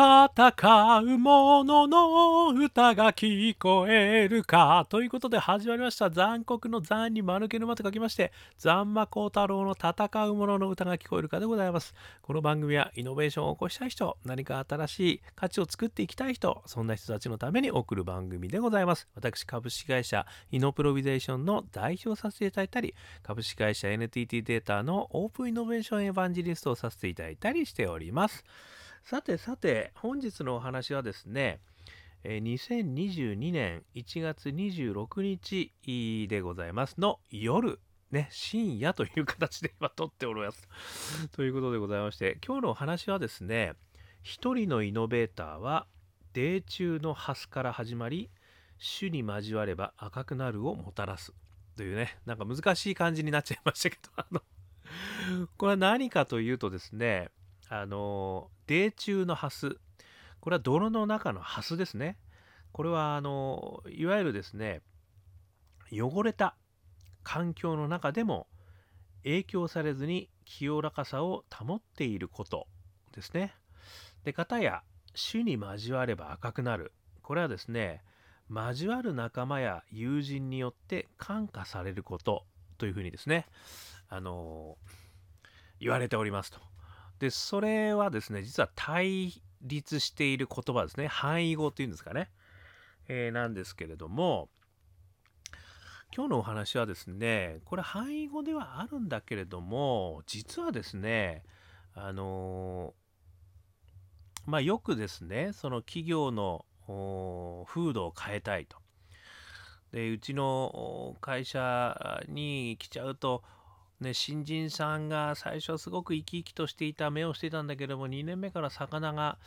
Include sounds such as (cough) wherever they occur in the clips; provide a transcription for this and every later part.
戦う者の歌が聞こえるか。ということで始まりました。残酷の残に間抜け沼と書きまして、残魔高太郎の戦う者の歌が聞こえるかでございます。この番組はイノベーションを起こしたい人、何か新しい価値を作っていきたい人、そんな人たちのために送る番組でございます。私、株式会社イノプロビゼーションの代表させていただいたり、株式会社 NTT データのオープンイノベーションエヴァンジリストをさせていただいたりしております。さてさて、本日のお話はですね、2022年1月26日でございますの夜、ね、深夜という形で今撮っております。(laughs) ということでございまして、今日のお話はですね、一人のイノベーターは、泥中のハスから始まり、種に交われば赤くなるをもたらす。というね、なんか難しい感じになっちゃいましたけど、あの、これは何かというとですね、あの、泥中のハス。これは泥の中のハスですね。これは、あの、いわゆるですね、汚れた環境の中でも影響されずに清らかさを保っていることですね。で、かたや種に交われば赤くなる。これはですね、交わる仲間や友人によって感化されることというふうにですね、あの言われておりますと。で、それはですね、実は対立している言葉ですね。範囲語っていうんですかね。えー、なんですけれども、今日のお話はですね、これ範囲語ではあるんだけれども、実はですね、あのー、まあよくですね、その企業の風土を変えたいと。で、うちの会社に来ちゃうと、ね、新人さんが最初はすごく生き生きとしていた目をしていたんだけども、2年目から魚が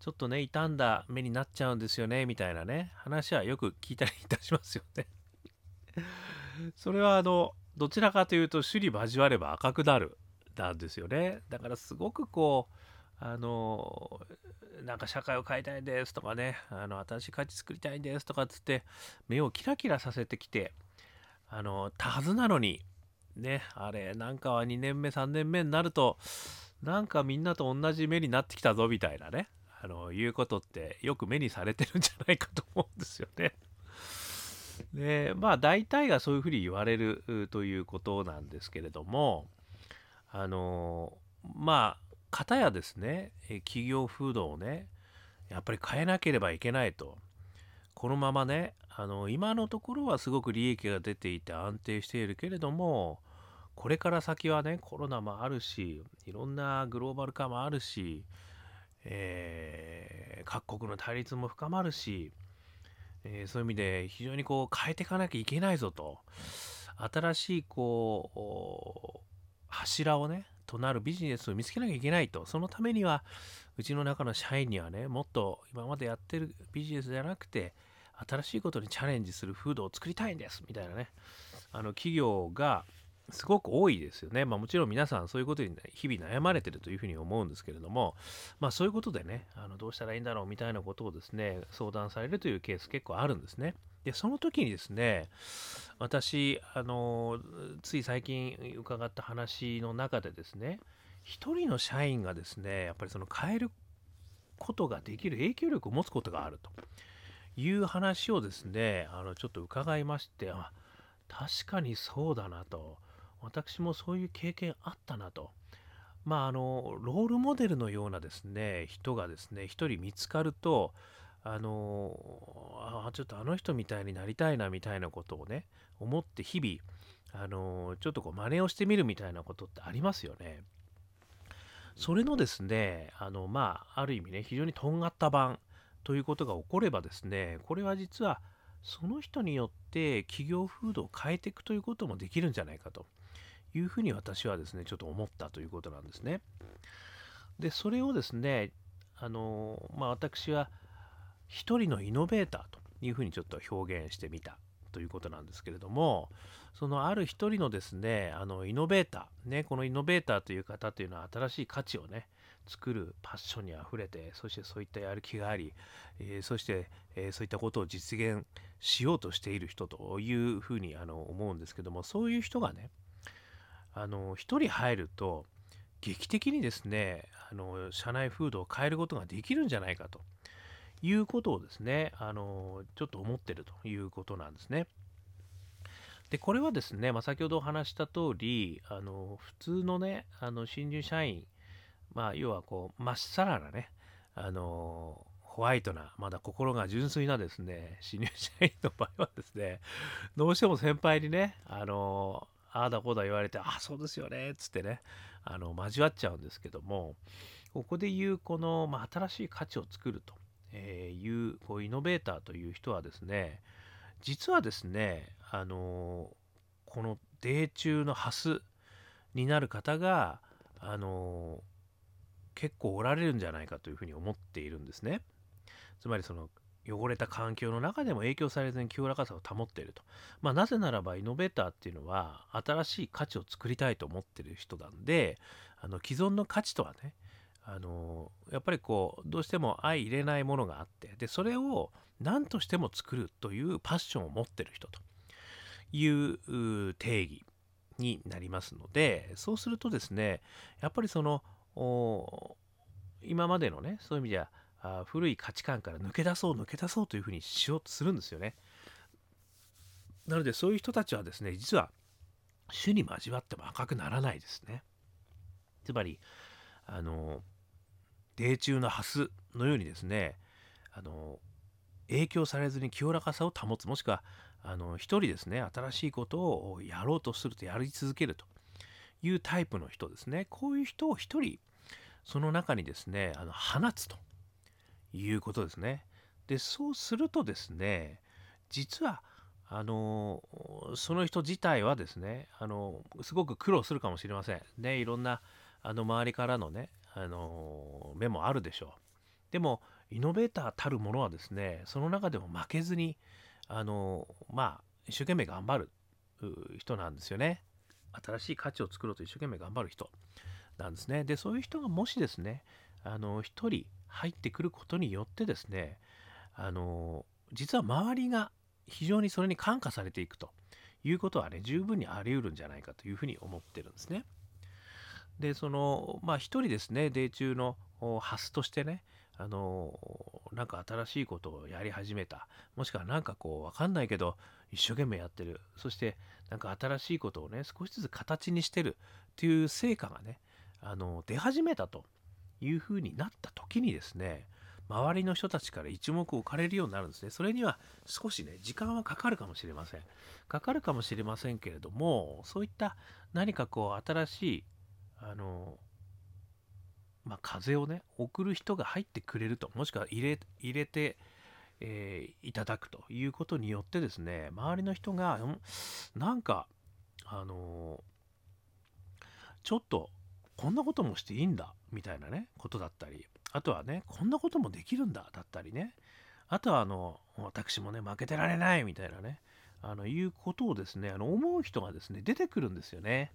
ちょっとね、傷んだ目になっちゃうんですよね、みたいなね、話はよく聞いたりいたしますよね。(laughs) それはあの、どちらかというと、首里交われば赤くなる、なんですよね。だからすごくこう、あの、なんか社会を変えたいですとかね、あの、新しい価値作りたいんですとかっつって、目をキラキラさせてきて、あの、たはずなのに、ね、あれ、なんかは2年目、3年目になると、なんかみんなと同じ目になってきたぞみたいなね、あの、いうことってよく目にされてるんじゃないかと思うんですよね。で、まあ大体がそういうふうに言われるということなんですけれども、あの、まあ、方やですね、企業風土をね、やっぱり変えなければいけないと。このままね、あの、今のところはすごく利益が出ていて安定しているけれども、これから先はね、コロナもあるし、いろんなグローバル化もあるし、えー、各国の対立も深まるし、えー、そういう意味で非常にこう変えていかなきゃいけないぞと、新しいこう、柱をね、となるビジネスを見つけなきゃいけないと。そのためには、うちの中の社員にはね、もっと今までやってるビジネスじゃなくて、新しいことにチャレンジする風土を作りたいんですみたいなね、あの企業がすごく多いですよね。まあもちろん皆さんそういうことに日々悩まれてるというふうに思うんですけれども、まあそういうことでね、あのどうしたらいいんだろうみたいなことをですね、相談されるというケース結構あるんですね。で、その時にですね、私、あの、つい最近伺った話の中でですね、一人の社員がですね、やっぱりその変えることができる影響力を持つことがあると。いう話をですね、あの、ちょっと伺いまして、あ、確かにそうだなと。私もそういう経験あったなと。まあ、あの、ロールモデルのようなですね、人がですね、一人見つかると、あの、あ、ちょっとあの人みたいになりたいなみたいなことをね、思って日々、あの、ちょっとこう真似をしてみるみたいなことってありますよね。それのですね、あの、まあ、ある意味ね、非常にとんがった版ということが起こればですね、これは実はその人によって企業風土を変えていくということもできるんじゃないかというふうに私はですね、ちょっと思ったということなんですね。で、それをですね、あの、まあ、私は一人のイノベーターというふうにちょっと表現してみたということなんですけれども、そのある一人のですね、あのイノベーター、ね、このイノベーターという方というのは新しい価値をね、作るパッションにあふれてそしてそういったやる気があり、えー、そして、えー、そういったことを実現しようとしている人というふうにあの思うんですけどもそういう人がねあの1人入ると劇的にですねあの社内風土を変えることができるんじゃないかということをですねあのちょっと思ってるということなんですね。でこれはですね、まあ、先ほどお話した通りあり普通のねあの新入社員まあ要はこうまっさらなねあのホワイトなまだ心が純粋なですね新入社員の場合はですねどうしても先輩にねあのああだこうだ言われて、あ、そうですよね、っつってね、あの、交わっちゃうんですけども、ここで言う、この、まあ、新しい価値を作るという、こう、イノベーターという人はですね、実はですね、あの、この、米中のハスになる方が、あの、結構おられるんじゃないかというふうに思っているんですね。つまりその汚れた環境の中でも影響されずに清らかさを保っていると。まあ、なぜならばイノベーターっていうのは新しい価値を作りたいと思ってる人なんであの既存の価値とはねあのやっぱりこうどうしても相入れないものがあってでそれを何としても作るというパッションを持ってる人という定義になりますのでそうするとですねやっぱりその今までのねそういう意味じゃあ古い価値観から抜け出そう抜け出そうというふうにしようとするんですよね。なのでそういう人たちはですね実は種に交わっても赤くならないですね。つまりあの泥中のハスのようにですねあの影響されずに清らかさを保つもしくはあの一人ですね新しいことをやろうとするとやり続けるというタイプの人ですねこういう人を一人その中にですねあの放つということですね。でそうするとですね実はあのその人自体はですねあのすごく苦労するかもしれません。ねいろんなあの周りからのねあの目もあるでしょう。でもイノベーターたるものはですねその中でも負けずにあのまあ一生懸命頑張る人なんですよね。新しい価値を作ろうと一生懸命頑張る人なんですね。でそういう人がもしですねあの一人入ってくることによってですねあの実は周りが非常にそれに感化されていくということはね十分にあり得るんじゃないかというふうに思ってるんですね。でそのまあ一人ですねデイ中のハスとしてねあのなんか新しいことをやり始めた。もしくは何かこう分かんないけど一生懸命やってる。そしてなんか新しいことをね少しずつ形にしてるっていう成果がねあの出始めたと。いうふうになった時にですね周りの人たちから一目置かれるようになるんですね。それには少しね、時間はかかるかもしれません。かかるかもしれませんけれども、そういった何かこう、新しい、あの、まあ、風をね、送る人が入ってくれると、もしくは入れ入れて、えー、いただくということによってですね、周りの人が、んなんか、あのちょっとこんなこともしていいんだみたいなねことだったり。あとはねこんなこともできるんだだったりね。あとはあの私もね負けてられないみたいなね。あのいうことをですねあの思う人がですね出てくるんですよね。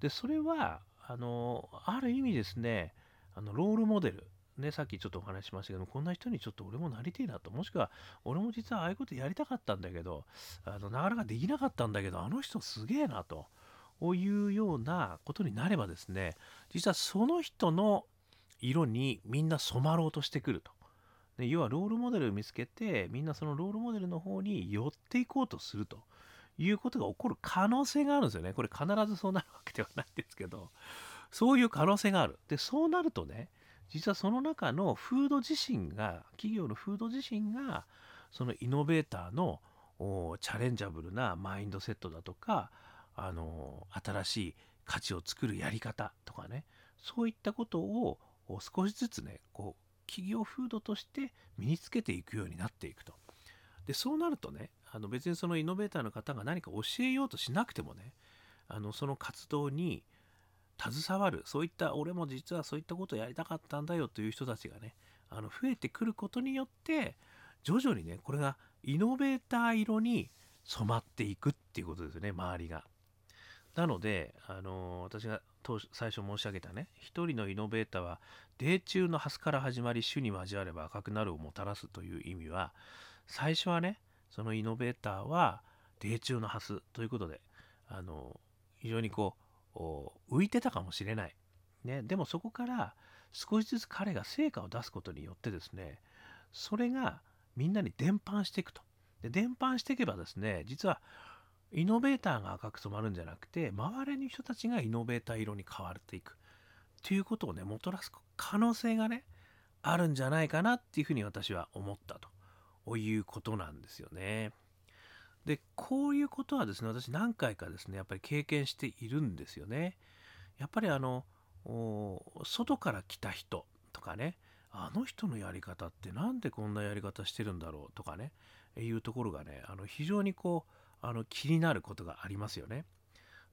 でそれはあのある意味ですねあのロールモデル。ね、さっきちょっとお話ししましたけどこんな人にちょっと俺もなりてえなと。もしくは俺も実はああいうことやりたかったんだけどあのなかなかできなかったんだけどあの人すげえなと。いうようなことになればですね実はその人の色にみんな染まろうとしてくると。で要はロールモデルを見つけてみんなそのロールモデルの方に寄っていこうとするということが起こる可能性があるんですよね。これ必ずそうなるわけではないんですけどそういう可能性がある。でそうなるとね実はその中のフード自身が企業のフード自身がそのイノベーターのチャレンジャブルなマインドセットだとかあの新しい価値を作るやり方とかねそういったことを少しずつねこう企業風土として身につけていくようになっていくと。でそうなるとねあの別にそのイノベーターの方が何か教えようとしなくてもねあのその活動に携わるそういった俺も実はそういったことをやりたかったんだよという人たちがねあの増えてくることによって徐々にねこれがイノベーター色に染まっていくっていうことですよね周りが。なので、あの私が当最初申し上げたね一人のイノベーターは泥中のハスから始まり種に交われば赤くなるをもたらすという意味は最初はねそのイノベーターは泥中のハスということであの非常にこう浮いてたかもしれないね、でもそこから少しずつ彼が成果を出すことによってですねそれがみんなに伝播していくと。で伝播していけばですね実はイノベーターが赤く染まるんじゃなくて周りの人たちがイノベーター色に変わっていくということをねもたらす可能性がねあるんじゃないかなっていうふうに私は思ったということなんですよね。でこういうことはですね私何回かですねやっぱり経験しているんですよね。やっぱりあの外から来た人とかねあの人のやり方って何でこんなやり方してるんだろうとかねいうところがねあの非常にこうあの気になることがありますよね。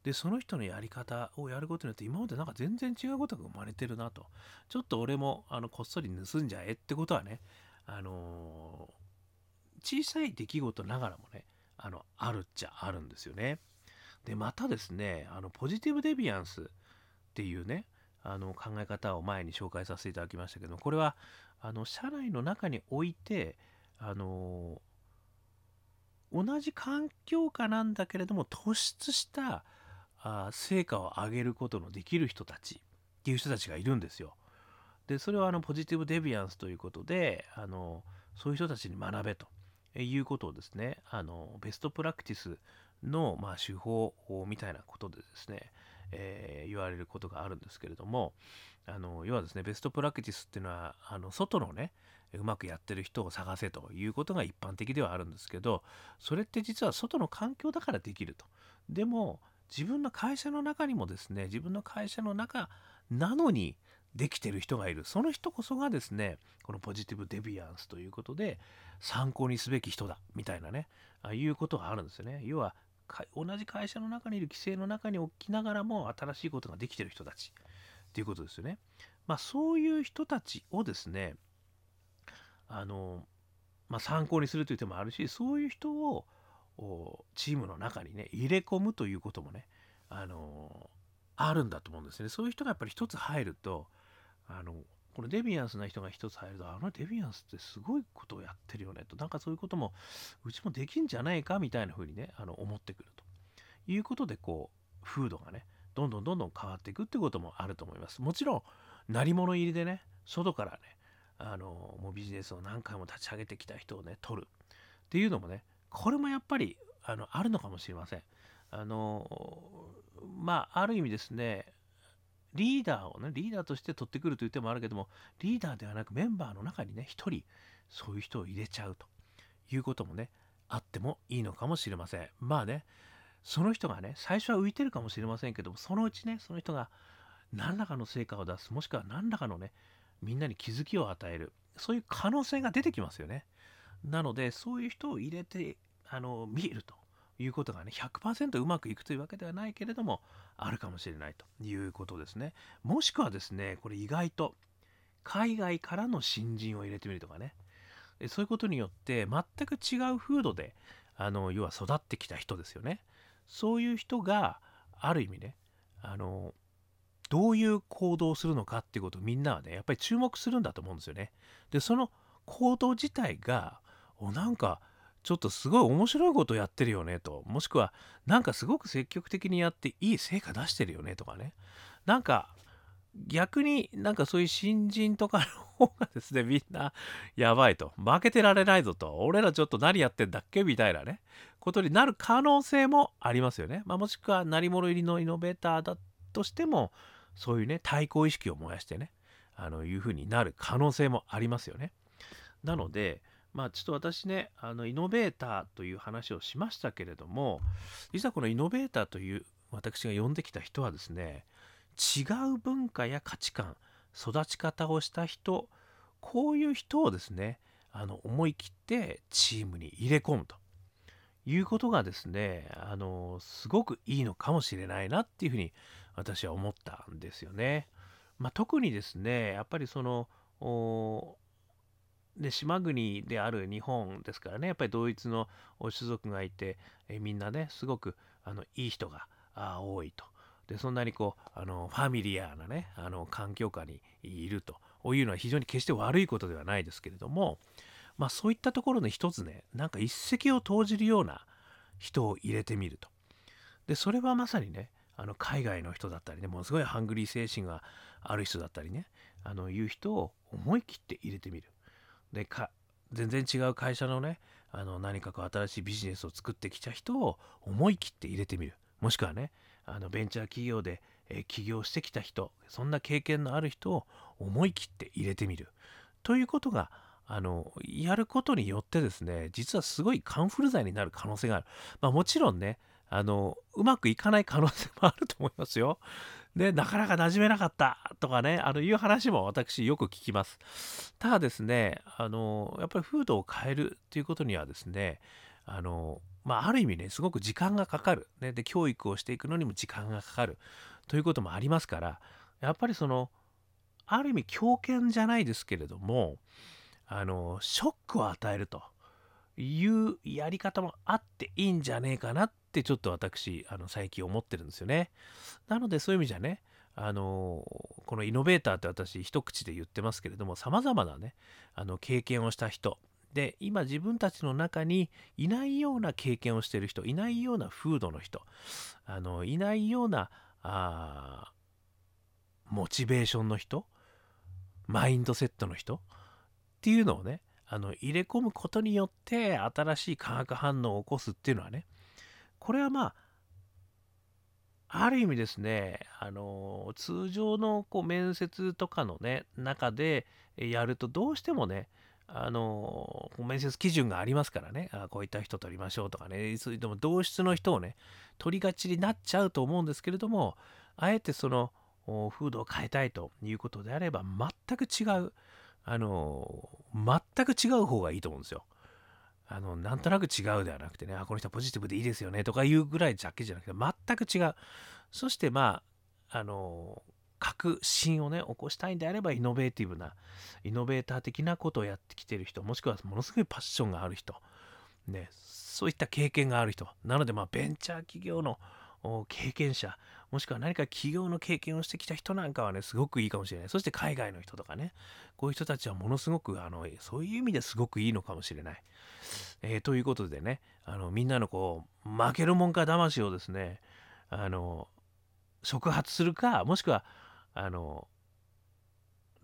でその人のやり方をやることによって今までなんか全然違うことが生まれてるなとちょっと俺もあのこっそり盗んじゃえってことはねあのー、小さい出来事ながらもねあのあるっちゃあるんですよね。でまたですねあのポジティブデビアンスっていうねあの考え方を前に紹介させていただきましたけどこれはあの社内の中においてあの同じ環境下なんだけれども突出したあ成果を上げることのできる人たちっていう人たちがいるんですよ。でそれはあのポジティブデビアンスということであのそういう人たちに学べということをですねあのベストプラクティスの、まあ、手法みたいなことでですね、えー、言われることがあるんですけれどもあの要はですねベストプラクティスっていうのはあの外のねうまくやってる人を探せということが一般的ではあるんですけどそれって実は外の環境だからできると。でも自分の会社の中にもですね自分の会社の中なのにできてる人がいる。その人こそがですねこのポジティブデビアンスということで参考にすべき人だみたいなねあいうことがあるんですよね。要は同じ会社の中にいる規制の中に置きながらも新しいことができてる人たちっていうことですよね。まあそういう人たちをですねあの、まあ、参考にするという手もあるしそういう人をチームの中にね入れ込むということもねあのあるんだと思うんですね。そういう人がやっぱり一つ入るとあのこのデビアンスな人が一つ入るとあのデビアンスってすごいことをやってるよねと。なんかそういうこともうちもできんじゃないかみたいな風にねあの思ってくると。いうことでこう風土がねどんどんどんどん変わっていくってこともあると思います。もちろん鳴り物入りでね外からねあのもうビジネスを何回も立ち上げてきた人をね取るっていうのもねこれもやっぱりあのあるのかもしれません。あのまあある意味ですねリーダーをねリーダーとして取ってくるという手もあるけどもリーダーではなくメンバーの中にね一人そういう人を入れちゃうということもねあってもいいのかもしれません。まあねその人がね最初は浮いてるかもしれませんけどもそのうちねその人が何らかの成果を出すもしくは何らかのねみんなに気づきを与えるそういう可能性が出てきますよね。なのでそういう人を入れてあの見るということがね100%うまくいくというわけではないけれどもあるかもしれないということですね。もしくはですねこれ意外と海外からの新人を入れてみるとかねそういうことによって全く違う風土であの要は育ってきた人ですよね。そういう人がある意味ねあのどういう行動をするのかっていうことをみんなはねやっぱり注目するんだと思うんですよね。でその行動自体がおなんかちょっとすごい面白いことやってるよねと。もしくはなんかすごく積極的にやっていい成果出してるよねとかね。なんか逆になんかそういう新人とかの方がですね (laughs) みんなやばいと。負けてられないぞと。俺らちょっと何やってんだっけみたいなね。ことになる可能性もありますよね、まあ、もしくは鳴り物入りのイノベーターだとしてもそういうね対抗意識を燃やしてねあのいうふうになる可能性もありますよね。なのでまあちょっと私ねあのイノベーターという話をしましたけれども実はこのイノベーターという私が呼んできた人はですね違う文化や価値観育ち方をした人こういう人をですねあの思い切ってチームに入れ込むと。いうことがですねあのすごくいいのかもしれないなっていうふうに私は思ったんですよね。まあ、特にですねやっぱりそので島国である日本ですからねやっぱり同一の種族がいてえみんなねすごくあのいい人が多いと。でそんなにこうあのファミリアなねあの環境下にいると。いうのは非常に決して悪いことではないですけれどもまあそういったところに一つねなんか一石を投じるような人を入れてみると。でそれはまさにねあの海外の人だったりねものすごいハングリー精神がある人だったりねあのいう人を思い切って入れてみる。でか全然違う会社のねあの何かこう新しいビジネスを作ってきた人を思い切って入れてみる。もしくはねあのベンチャー企業で、え、起業してきた人そんな経験のある人を思い切って入れてみる。ということがあのやることによってですね実はすごいカンフル剤になる可能性がある、まあ、もちろんねあのうまくいかない可能性もあると思いますよ。(laughs) でなかなか馴染めなかったとかねあのいう話も私よく聞きます。ただですねあのやっぱり風土を変えるっていうことにはですねあのまあ、ある意味ねすごく時間がかかる、ね、で教育をしていくのにも時間がかかるということもありますからやっぱりそのある意味強権じゃないですけれどもあのショックを与えるというやり方もあっていいんじゃねえかなってちょっと私あの最近思ってるんですよね。なのでそういう意味じゃねあのこのイノベーターって私一口で言ってますけれどもさまざまなねあの経験をした人で今自分たちの中にいないような経験をしてる人いないような風土の人あのいないようなあモチベーションの人マインドセットの人っていうのをねあの入れ込むことによって新しい化学反応を起こすっていうのはねこれはまあある意味ですね、あの通常のこう面接とかのね中でやるとどうしてもねあの面接基準がありますからねあこういった人取りましょうとかねそれでも同室の人をね取りがちになっちゃうと思うんですけれどもあえてその風土を変えたいということであれば全く違うあの全く違う方がいいと思うんですよ。あのなんとなく違うではなくてねあこの人はポジティブでいいですよねとかいうぐらいだけじゃなくて全く違う。そしてまああの革新をね起こしたいんであればイノベーティブなイノベーター的なことをやってきてる人もしくはものすごいパッションがある人、ね、そういった経験がある人。なのでまあベンチャー企業の経験者もしくは何か企業の経験をしてきた人なんかはねすごくいいかもしれない。そして海外の人とかね。こういう人たちはものすごくあのそういう意味ですごくいいのかもしれない、えー、ということでねあのみんなのこう負けるもんか魂をですねあの触発するかもしくはあの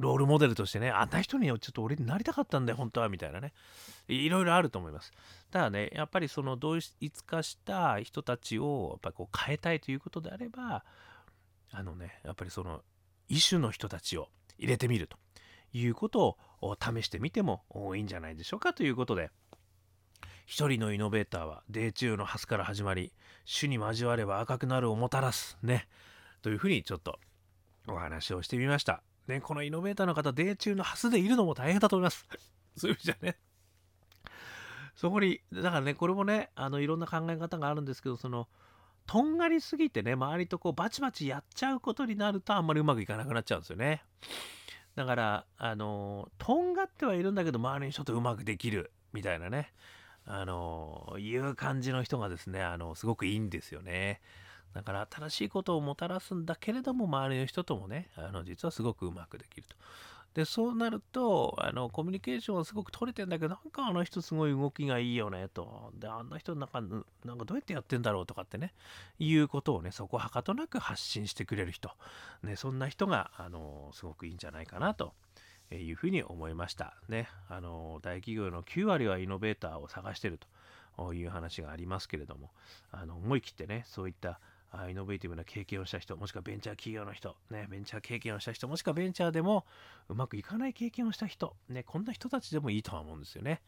ロールモデルとしてねあんな人にちょっと俺になりたかったんだよ本当はみたいなね。いろいろあると思います。ただねやっぱりその同一化した人たちをやっぱこう変えたいということであればあのねやっぱりその異種の人たちを入れてみると。いうことを試してみてもいいんじゃないでしょうかということで。一人のイノベーターはデー中のハスから始まり種に交われば赤くなるをもたらすね。というふうにちょっとお話をしてみました。ね、このイノベーターの方、デー中のハスでいるのも大変だと思います。(laughs) そういう意味じゃね。そこに、だからね、これもね、あの、いろんな考え方があるんですけど、その、とんがりすぎてね、周りとこう、バチバチやっちゃうことになると、あんまりうまくいかなくなっちゃうんですよね。だから、あの、とんがってはいるんだけど、周りにちょっとうまくできる、みたいなね、あの、いう感じの人がですね、あの、すごくいいんですよね。だから新しいことをもたらすんだけれども周りの人ともねあの実はすごくうまくできると。でそうなるとあのコミュニケーションはすごく取れてんだけどなんかあの人すごい動きがいいよねと。であんな人なんかなんかどうやってやってんだろうとかってねいうことをねそこはかとなく発信してくれる人、ね、そんな人があのすごくいいんじゃないかなと。いうふうに思いました。ねあの大企業の9割はイノベーターを探してるという話がありますけれどもあの思い切ってねそういったあイノベーティブな経験をした人、もしくはベンチャー企業の人、ね、ベンチャー経験をした人、もしくはベンチャーでもうまくいかない経験をした人、ね、こんな人たちでもいいとは思うんですよね。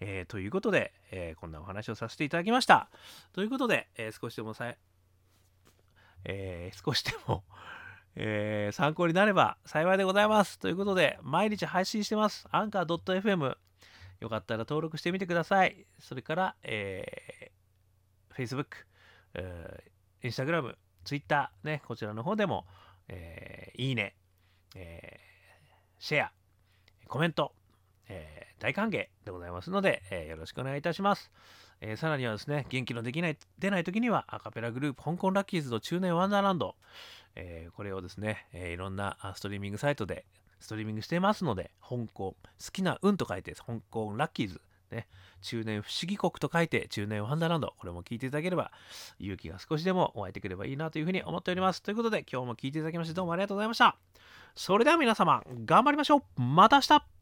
えー、ということで、えー、こんなお話をさせていただきました。ということで、えー、少しでもさえ少しでもえ参考になれば幸いでございます。ということで、毎日配信してます。アンカー .fm。よかったら登録してみてください。それから、えー、Facebook、えーインスタグラム、ツイッター、ね、こちらの方でも、えー、いいね、えー、シェア、コメント、えー、大歓迎でございますので、えー、よろしくお願いいたします。えー、さらにはですね、元気のできない、出ない時にはアカペラグループ、香港ラッキーズと中年ワンダーランド、えー、これをですね、えー、いろんなストリーミングサイトでストリーミングしてますので、香港、好きな運と書いて、香港ラッキーズね、中年不思議国と書いて中年ワンダーランド。これも聞いていただければ勇気が少しでも湧いてくればいいなというふうに思っております。ということで今日も聞いていただきましてどうもありがとうございました。それでは皆様頑張りましょうまた明日